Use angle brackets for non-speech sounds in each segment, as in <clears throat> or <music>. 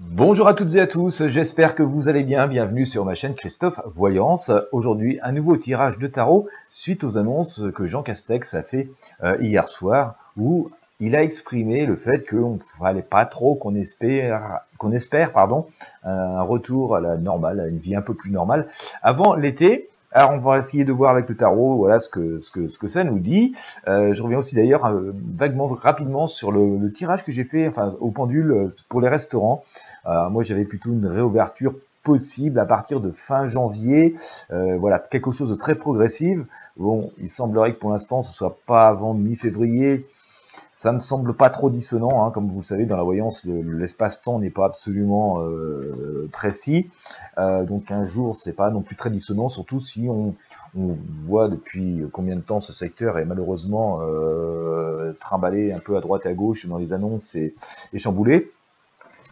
Bonjour à toutes et à tous, j'espère que vous allez bien. Bienvenue sur ma chaîne Christophe Voyance. Aujourd'hui, un nouveau tirage de tarot suite aux annonces que Jean Castex a fait euh, hier soir où il a exprimé le fait qu'il ne fallait pas trop qu'on espère, qu'on espère pardon, un retour à la normale, à une vie un peu plus normale avant l'été. Alors on va essayer de voir avec le tarot, voilà ce que ce que ce que ça nous dit. Euh, je reviens aussi d'ailleurs euh, vaguement rapidement sur le, tirage que j'ai fait, enfin au pendule euh, pour les restaurants. moi j'avais plutôt une réouverture possible à partir de fin janvier. voilà quelque chose de très progressif. Bon, il semblerait que pour l'instant ce soit pas avant mi-février. Ça me semble pas trop dissonant, hein. comme vous le savez, dans la voyance, l'espace-temps n'est pas absolument euh, précis. Euh, donc un jour, c'est pas non plus très dissonant, surtout si on, voit depuis combien de temps ce secteur est malheureusement euh, trimballé un peu à droite et à gauche dans les annonces et, et chamboulé.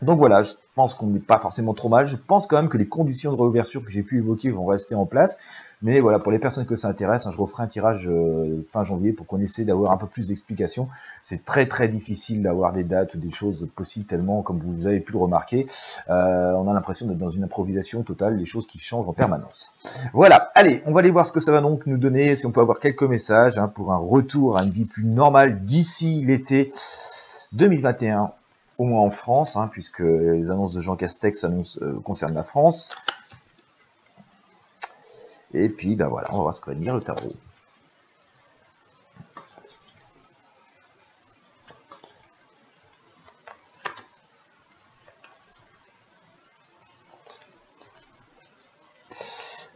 Donc voilà, je pense qu'on n'est pas forcément trop mal. Je pense quand même que les conditions de réouverture que j'ai pu évoquer vont rester en place. Mais voilà, pour les personnes que ça intéresse, hein, je referai un tirage euh, fin janvier pour qu'on essaie d'avoir un peu plus d'explications. C'est très très difficile d'avoir des dates ou des choses possibles tellement, comme vous avez pu le remarquer, euh, on a l'impression d'être dans une improvisation totale, des choses qui changent en permanence. Voilà, allez, on va aller voir ce que ça va donc nous donner, si on peut avoir quelques messages hein, pour un retour à une vie plus normale d'ici l'été 2021 au moins en France, hein, puisque les annonces de Jean Castex euh, concernent la France. Et puis, ben voilà, on va voir ce que va dire le tarot.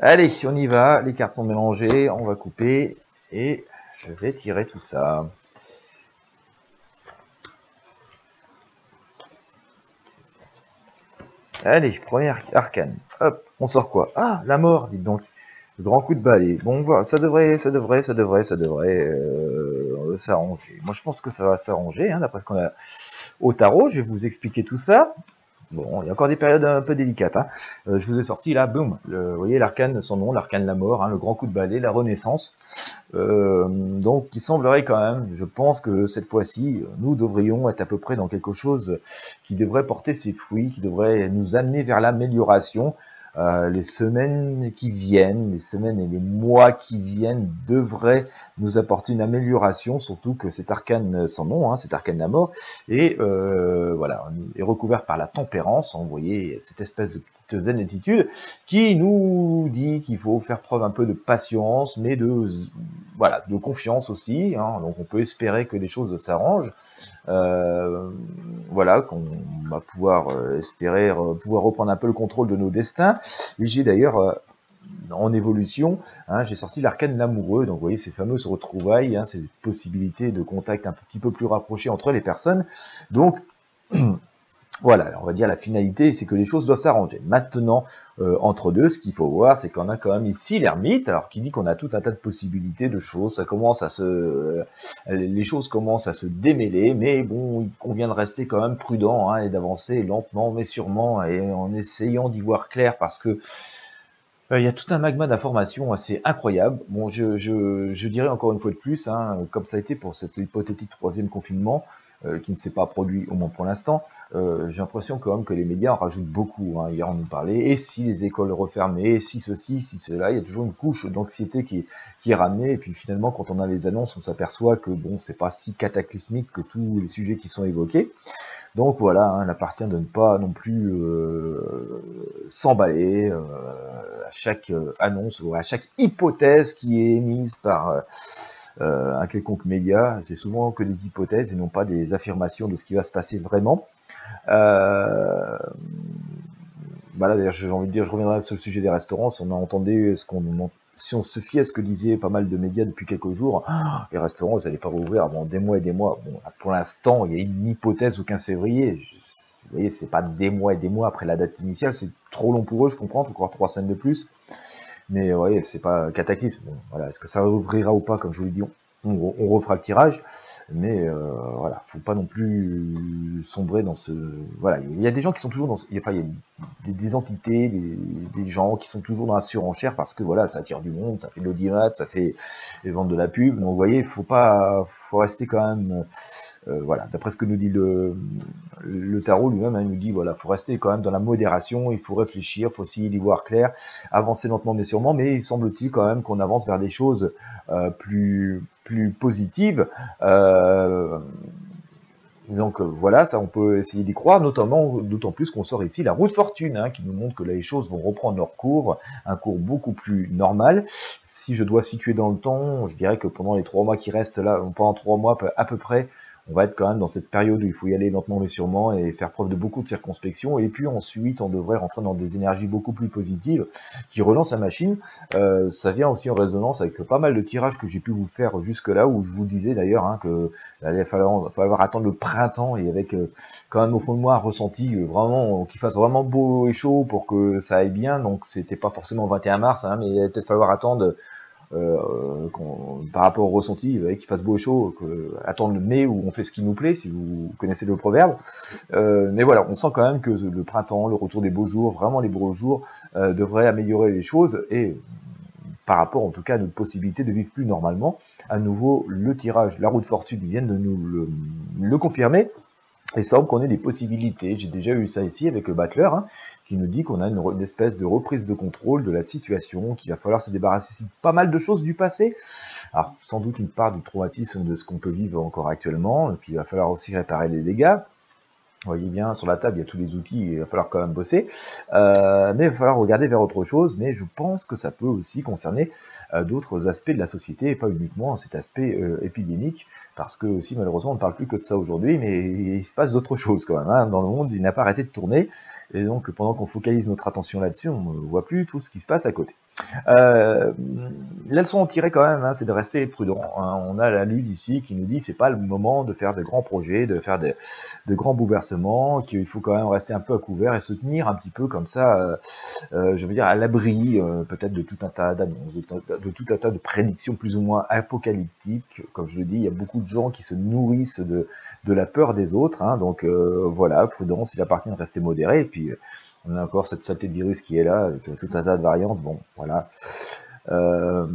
Allez, on y va, les cartes sont mélangées, on va couper et je vais tirer tout ça. Allez, première arcane. Hop, on sort quoi? Ah, la mort, dites donc. Grand coup de balai. Bon, voilà, ça devrait, ça devrait, ça devrait, ça devrait euh, s'arranger. Moi, je pense que ça va s'arranger, hein, d'après ce qu'on a au tarot. Je vais vous expliquer tout ça. Bon, il y a encore des périodes un peu délicates. Hein. Euh, je vous ai sorti là, boum, vous voyez l'arcane, son nom, l'arcane de la mort, hein, le grand coup de balai, la renaissance. Euh, donc, il semblerait quand même, je pense que cette fois-ci, nous devrions être à peu près dans quelque chose qui devrait porter ses fruits, qui devrait nous amener vers l'amélioration. Euh, les semaines qui viennent, les semaines et les mois qui viennent devraient nous apporter une amélioration, surtout que cet arcane sans nom, hein, cet arcane de la mort, et euh, voilà, est recouvert par la tempérance. Vous voyez cette espèce de petite zen attitude qui nous dit qu'il faut faire preuve un peu de patience, mais de voilà, de confiance aussi. Hein, donc on peut espérer que les choses s'arrangent. Euh, voilà, qu'on va pouvoir euh, espérer euh, pouvoir reprendre un peu le contrôle de nos destins. Et j'ai d'ailleurs en évolution, hein, j'ai sorti l'arcane l'amoureux, donc vous voyez ces fameuses retrouvailles, hein, ces possibilités de contact un petit peu plus rapprochées entre les personnes. Donc <clears throat> Voilà, on va dire la finalité, c'est que les choses doivent s'arranger. Maintenant, euh, entre deux, ce qu'il faut voir, c'est qu'on a quand même ici l'ermite, alors qui dit qu'on a tout un tas de possibilités de choses, ça commence à se, euh, les choses commencent à se démêler, mais bon, il convient de rester quand même prudent hein, et d'avancer lentement mais sûrement et en essayant d'y voir clair parce que il y a tout un magma d'informations assez incroyable. Bon, je, dirais encore une fois de plus, hein, comme ça a été pour cet hypothétique troisième confinement, euh, qui ne s'est pas produit, au moins pour l'instant, euh, j'ai l'impression quand même que les médias en rajoutent beaucoup. Hein. Hier, on nous parlait, et si les écoles refermaient, si ceci, si cela, il y a toujours une couche d'anxiété qui, est ramenée, et puis finalement, quand on a les annonces, on s'aperçoit que bon, c'est pas si cataclysmique que tous les sujets qui sont évoqués. Donc voilà, hein, il appartient de ne pas non plus euh, s'emballer euh, chaque euh, annonce ou à chaque hypothèse qui est émise par un quelconque média. C'est souvent que des hypothèses et non pas des affirmations de ce qui va se passer vraiment. voilà, d'ailleurs, j'ai envie de dire, je reviendrai sur le sujet des restaurants. Si on a entendu ce qu'on si on se fie à ce que disaient pas mal de médias depuis quelques jours, ah, les restaurants, ils n'allaient pas rouvrir avant des mois et des mois. Bon, pour l'instant, il y a une hypothèse au 15 février. Vous voyez, c'est pas des mois et des mois après la date initiale, c'est trop long pour eux, je comprends, encore trois semaines de plus. Mais vous voyez, c'est pas cataclysme. Voilà, est-ce que ça ouvrira ou pas, comme je vous l'ai dit, on, refera le tirage, mais euh, voilà, faut pas non plus sombrer dans ce. Voilà, il y a des gens qui sont toujours dans. Il y a pas, il y a des, entités, des, gens qui sont toujours dans la surenchère parce que voilà, ça attire du monde, ça fait de l'audimat, ça fait ventes de la pub. Donc vous voyez, faut pas, faut rester quand même, euh, voilà, d'après ce que nous dit le, tarot lui-même, hein, il nous dit voilà, faut rester quand même dans la modération, il faut réfléchir, il faut essayer d'y voir clair, avancer lentement mais sûrement, mais il semble-t-il quand même qu'on avance vers des choses euh, plus plus positives. Euh, donc voilà, ça on peut essayer d'y croire, notamment d'autant plus qu'on sort ici la route fortune, hein, qui nous montre que les choses vont reprendre leur cours, un cours beaucoup plus normal. Si je dois situer dans le temps, je dirais que pendant les trois mois qui restent là, pendant trois mois à peu près, on va être quand même dans cette période où il faut y aller lentement mais sûrement et faire preuve de beaucoup de circonspection. Et puis ensuite, on devrait rentrer dans des énergies beaucoup plus positives qui relancent la machine. Euh, ça vient aussi en résonance avec pas mal de tirages que j'ai pu vous faire jusque-là, où je vous disais d'ailleurs hein, que il va falloir, attendre le printemps et avec euh, quand même au fond de moi un ressenti euh, vraiment qu'il fasse vraiment beau et chaud pour que ça aille bien. Donc c'était pas forcément le 21 mars, hein, mais il va peut-être falloir attendre par rapport au ressenti, qu'il fasse beau et chaud, attendre le mai où on fait ce qui nous plaît, si vous connaissez le proverbe. Euh, mais voilà, on sent quand même que le printemps, le retour des beaux jours, vraiment les beaux jours, euh, devrait améliorer les choses et par rapport en tout cas à notre possibilité de vivre plus normalement. À nouveau, le tirage, la roue de fortune vient de nous le, le confirmer. Et semble qu'on ait des possibilités. J'ai déjà eu ça ici avec le Battler, hein, qui nous dit qu'on a une, espèce de reprise de contrôle de la situation, qu'il va falloir se débarrasser de pas mal de choses du passé. Alors, sans doute une part du traumatisme de ce qu'on peut vivre encore actuellement, et puis il va falloir aussi réparer les dégâts. Vous voyez bien, sur la table, il y a tous les outils, il va falloir quand même bosser. Euh, mais il va falloir regarder vers autre chose, mais je pense que ça peut aussi concerner euh, d'autres aspects de la société, et pas uniquement cet aspect euh, épidémique, parce que aussi, malheureusement, on ne parle plus que de ça aujourd'hui, mais il se passe d'autres <laughs> choses quand même. Hein. Dans le monde, il n'a pas arrêté de tourner, et donc pendant qu'on focalise notre attention là-dessus, on ne voit plus tout ce qui se passe à côté. Euh, la leçon tirée quand même, hein, c'est de rester prudent. Hein. On a la lune ici qui nous dit c'est pas le moment de faire de grands projets, de faire de, grands bouleversements, qu'il faut quand même rester un peu à couvert et se tenir un petit peu comme ça, euh, euh, je veux dire à l'abri peut-être de tout un tas d'annonces, de, tout un tas de prédictions plus ou moins apocalyptiques. Comme je le dis, il y a beaucoup de gens qui se nourrissent de, de la peur des autres. Hein. donc voilà, prudence, il appartient de rester modéré. Et puis on a encore cette saleté de virus qui est là, avec tout un tas de variantes. Bon, voilà. Euh,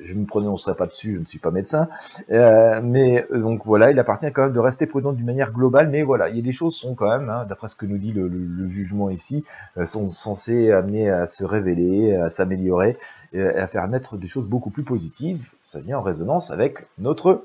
je ne me prononcerai pas dessus, je ne suis pas médecin, euh, mais euh, donc voilà, il appartient quand même de rester prudent d'une manière globale, mais voilà, il y a des choses sont quand même, hein, d'après ce que nous dit le, jugement ici, sont censées amener à se révéler, à s'améliorer, à faire naître des choses beaucoup plus positives. Ça vient en résonance avec notre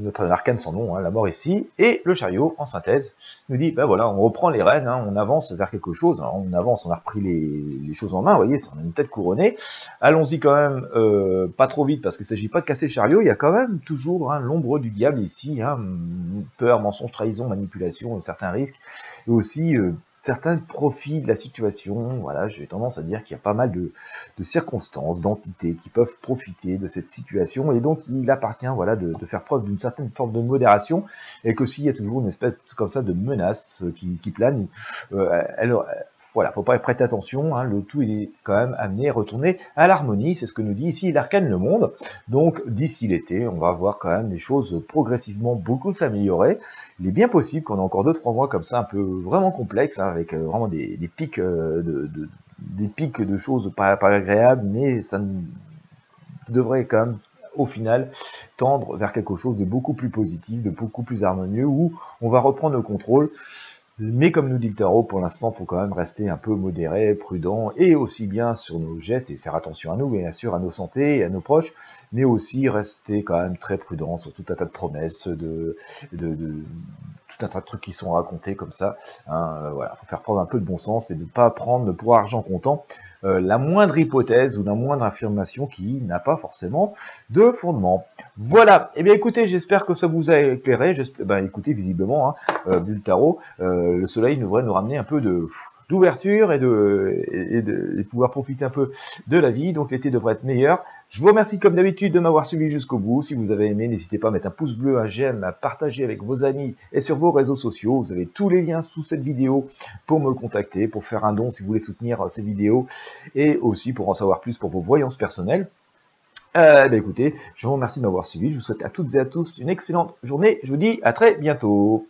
notre arcane sans nom, hein, la mort ici, et le chariot, en synthèse, nous dit, ben voilà, on reprend les rênes, hein, on avance vers quelque chose, on avance, on a repris les, choses en main, vous voyez, on une tête couronnée, allons-y quand même, euh, pas trop vite, parce qu'il ne s'agit pas de casser le chariot, il y a quand même toujours hein, l'ombre du diable ici, peur, mensonge, trahison, manipulation, certains risques, et aussi euh, certains profits de la situation. Voilà, j'ai tendance à dire qu'il y a pas mal de, circonstances, d'entités qui peuvent profiter de cette situation, et donc il appartient, voilà, de, faire preuve d'une certaine forme de modération, et que s'il y a toujours une espèce comme ça de menace qui, plane, euh, elle, voilà, faut pas prêter attention, hein, le tout est quand même amené à retourner à l'harmonie, c'est ce que nous dit ici l'arcane le monde. Donc d'ici l'été, on va voir quand même les choses progressivement beaucoup s'améliorer. Il est bien possible qu'on ait encore 2-3 mois comme ça un peu vraiment complexes, hein, avec euh, vraiment des, pics euh, de, des pics de choses pas, agréables, mais ça devrait quand même au final tendre vers quelque chose de beaucoup plus positif, de beaucoup plus harmonieux, où on va reprendre le contrôle. Mais comme nous dit le tarot, pour l'instant, il faut quand même rester un peu modéré, prudent, et aussi bien sur nos gestes, et faire attention à nous, bien sûr, à nos santé et à nos proches, mais aussi rester quand même très prudent sur tout un tas de promesses, de, un tas de trucs qui sont racontés comme ça. Hein, euh, voilà, faut faire preuve un peu de bon sens et ne pas prendre pour argent comptant euh, la moindre hypothèse ou la moindre affirmation qui n'a pas forcément de fondement. Voilà, et eh bien écoutez, j'espère que ça vous a éclairé, ben, écoutez, visiblement, hein, euh, tarot, euh, le soleil devrait nous ramener un peu de d'ouverture et de, et de, pouvoir profiter un peu de la vie. Donc l'été devrait être meilleur. Je vous remercie comme d'habitude de m'avoir suivi jusqu'au bout. Si vous avez aimé, n'hésitez pas à mettre un pouce bleu, un j'aime, à partager avec vos amis et sur vos réseaux sociaux. Vous avez tous les liens sous cette vidéo pour me contacter, pour faire un don si vous voulez soutenir euh, ces vidéos et aussi pour en savoir plus pour vos voyances personnelles. Euh, ben écoutez, je vous remercie de m'avoir suivi. Je vous souhaite à toutes et à tous une excellente journée. Je vous dis à très bientôt.